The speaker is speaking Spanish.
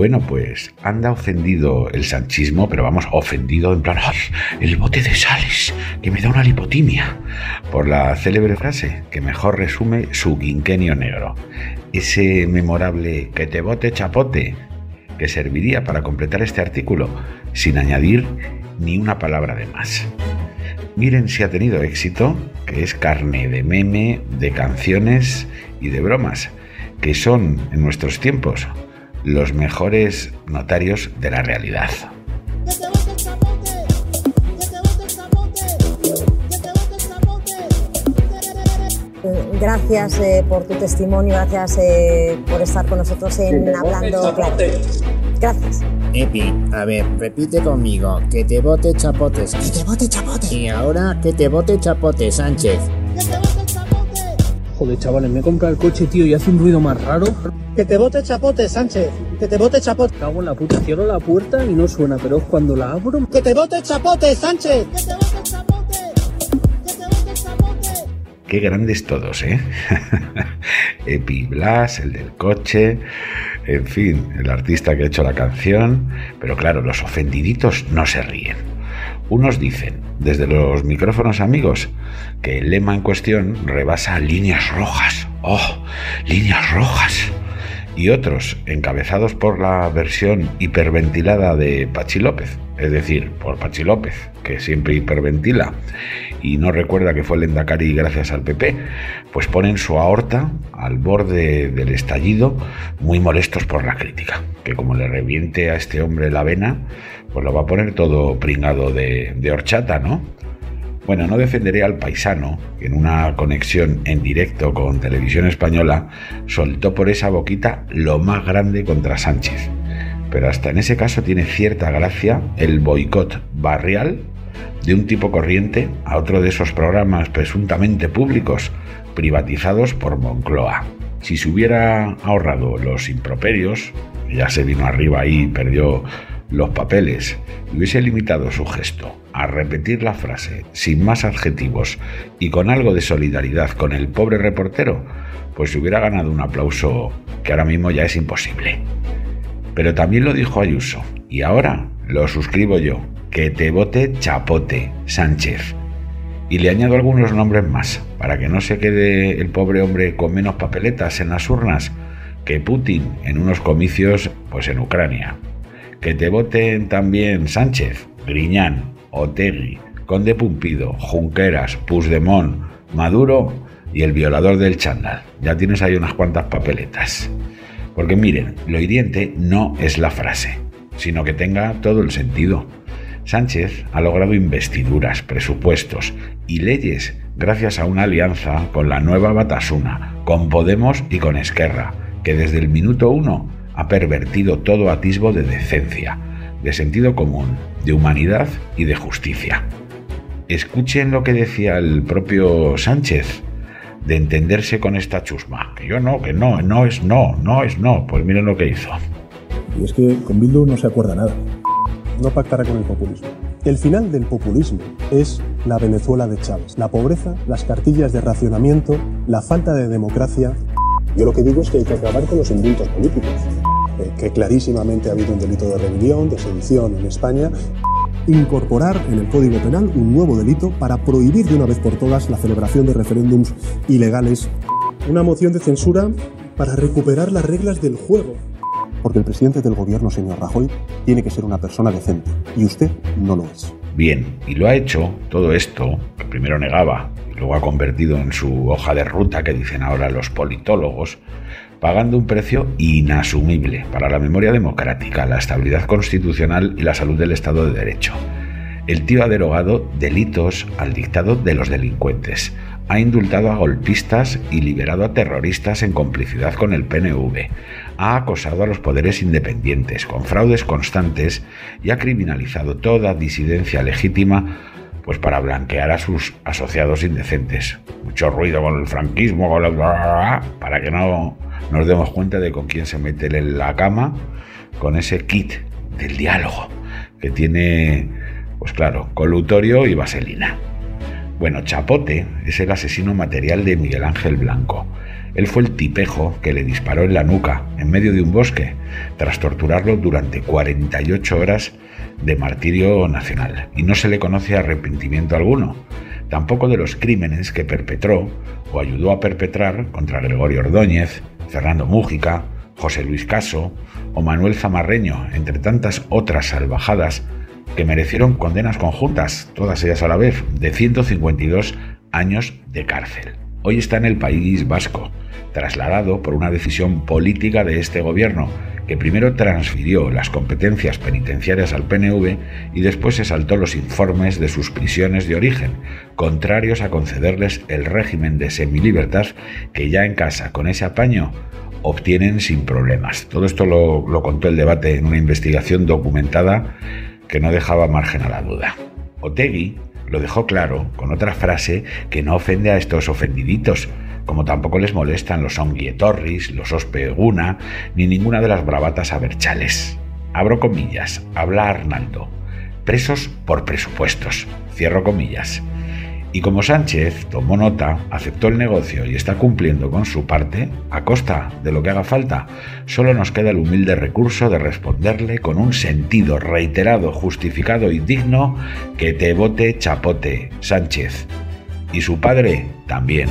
Bueno, pues anda ofendido el sanchismo, pero vamos, ofendido en plan, ¡ay! El bote de sales, que me da una lipotimia, por la célebre frase que mejor resume su quinquenio negro. Ese memorable que te bote chapote, que serviría para completar este artículo, sin añadir ni una palabra de más. Miren si ha tenido éxito, que es carne de meme, de canciones y de bromas, que son en nuestros tiempos los mejores notarios de la realidad. Gracias eh, por tu testimonio, gracias eh, por estar con nosotros en Hablando Claro. Gracias. Epi, a ver, repite conmigo, que te bote chapotes. Que te bote chapote. Y ahora que te bote chapote, Sánchez. Joder, chavales, me compra el coche, tío, y hace un ruido más raro. Que te bote chapote, Sánchez. Que te bote chapote. Cago en la puta, cierro la puerta y no suena, pero es cuando la abro. Que te bote chapote, Sánchez. Qué grandes todos, ¿eh? Epi Blas, el del coche, en fin, el artista que ha hecho la canción, pero claro, los ofendiditos no se ríen. Unos dicen, desde los micrófonos amigos, que el lema en cuestión rebasa líneas rojas. ¡Oh! ¡Líneas rojas! Y otros, encabezados por la versión hiperventilada de Pachi López, es decir, por Pachi López, que siempre hiperventila y no recuerda que fue el Endacari gracias al PP, pues ponen su aorta al borde del estallido, muy molestos por la crítica, que como le reviente a este hombre la vena, pues lo va a poner todo pringado de, de horchata, ¿no? Bueno, no defenderé al paisano, que en una conexión en directo con Televisión Española soltó por esa boquita lo más grande contra Sánchez. Pero hasta en ese caso tiene cierta gracia el boicot barrial de un tipo corriente a otro de esos programas presuntamente públicos privatizados por Moncloa. Si se hubiera ahorrado los improperios, ya se vino arriba y perdió los papeles, y hubiese limitado su gesto a repetir la frase sin más adjetivos y con algo de solidaridad con el pobre reportero, pues hubiera ganado un aplauso que ahora mismo ya es imposible. Pero también lo dijo Ayuso, y ahora lo suscribo yo que te vote Chapote Sánchez. Y le añado algunos nombres más, para que no se quede el pobre hombre con menos papeletas en las urnas que Putin en unos comicios pues en Ucrania. Que te voten también Sánchez, Griñán, Otegui, Conde Pumpido, Junqueras, Puigdemont, Maduro y el violador del chándal. Ya tienes ahí unas cuantas papeletas. Porque miren, lo hiriente no es la frase, sino que tenga todo el sentido. Sánchez ha logrado investiduras, presupuestos y leyes gracias a una alianza con la nueva Batasuna, con Podemos y con Esquerra, que desde el minuto uno ha pervertido todo atisbo de decencia, de sentido común, de humanidad y de justicia. Escuchen lo que decía el propio Sánchez de entenderse con esta chusma. Que yo no, que no, no es no, no es no. Pues miren lo que hizo. Y es que con Bildu no se acuerda nada no pactará con el populismo. El final del populismo es la Venezuela de Chávez. La pobreza, las cartillas de racionamiento, la falta de democracia. Yo lo que digo es que hay que acabar con los indultos políticos. Eh, que clarísimamente ha habido un delito de rebelión, de sedición en España. Incorporar en el Código Penal un nuevo delito para prohibir de una vez por todas la celebración de referéndums ilegales. Una moción de censura para recuperar las reglas del juego porque el presidente del gobierno, señor Rajoy, tiene que ser una persona decente y usted no lo es. Bien, y lo ha hecho todo esto, que primero negaba y luego ha convertido en su hoja de ruta que dicen ahora los politólogos, pagando un precio inasumible para la memoria democrática, la estabilidad constitucional y la salud del Estado de Derecho. El tío ha derogado delitos al dictado de los delincuentes, ha indultado a golpistas y liberado a terroristas en complicidad con el PNV, ha acosado a los poderes independientes con fraudes constantes y ha criminalizado toda disidencia legítima pues para blanquear a sus asociados indecentes. Mucho ruido con el franquismo, con para que no nos demos cuenta de con quién se mete en la cama con ese kit del diálogo que tiene, pues claro, colutorio y vaselina. Bueno, Chapote es el asesino material de Miguel Ángel Blanco. Él fue el tipejo que le disparó en la nuca, en medio de un bosque, tras torturarlo durante 48 horas de martirio nacional. Y no se le conoce arrepentimiento alguno, tampoco de los crímenes que perpetró o ayudó a perpetrar contra Gregorio Ordóñez, Fernando Mújica, José Luis Caso o Manuel Zamarreño, entre tantas otras salvajadas que merecieron condenas conjuntas, todas ellas a la vez, de 152 años de cárcel. Hoy está en el País Vasco, trasladado por una decisión política de este gobierno, que primero transfirió las competencias penitenciarias al PNV y después se saltó los informes de sus prisiones de origen, contrarios a concederles el régimen de semilibertad que ya en casa, con ese apaño, obtienen sin problemas. Todo esto lo, lo contó el debate en una investigación documentada que no dejaba margen a la duda. Otegui lo dejó claro con otra frase que no ofende a estos ofendiditos, como tampoco les molestan los Onguietorris, los Ospeguna, ni ninguna de las bravatas aberchales. Abro comillas, habla Arnaldo. Presos por presupuestos. Cierro comillas. Y como Sánchez tomó nota, aceptó el negocio y está cumpliendo con su parte, a costa de lo que haga falta, solo nos queda el humilde recurso de responderle con un sentido reiterado, justificado y digno que te vote chapote, Sánchez. Y su padre también.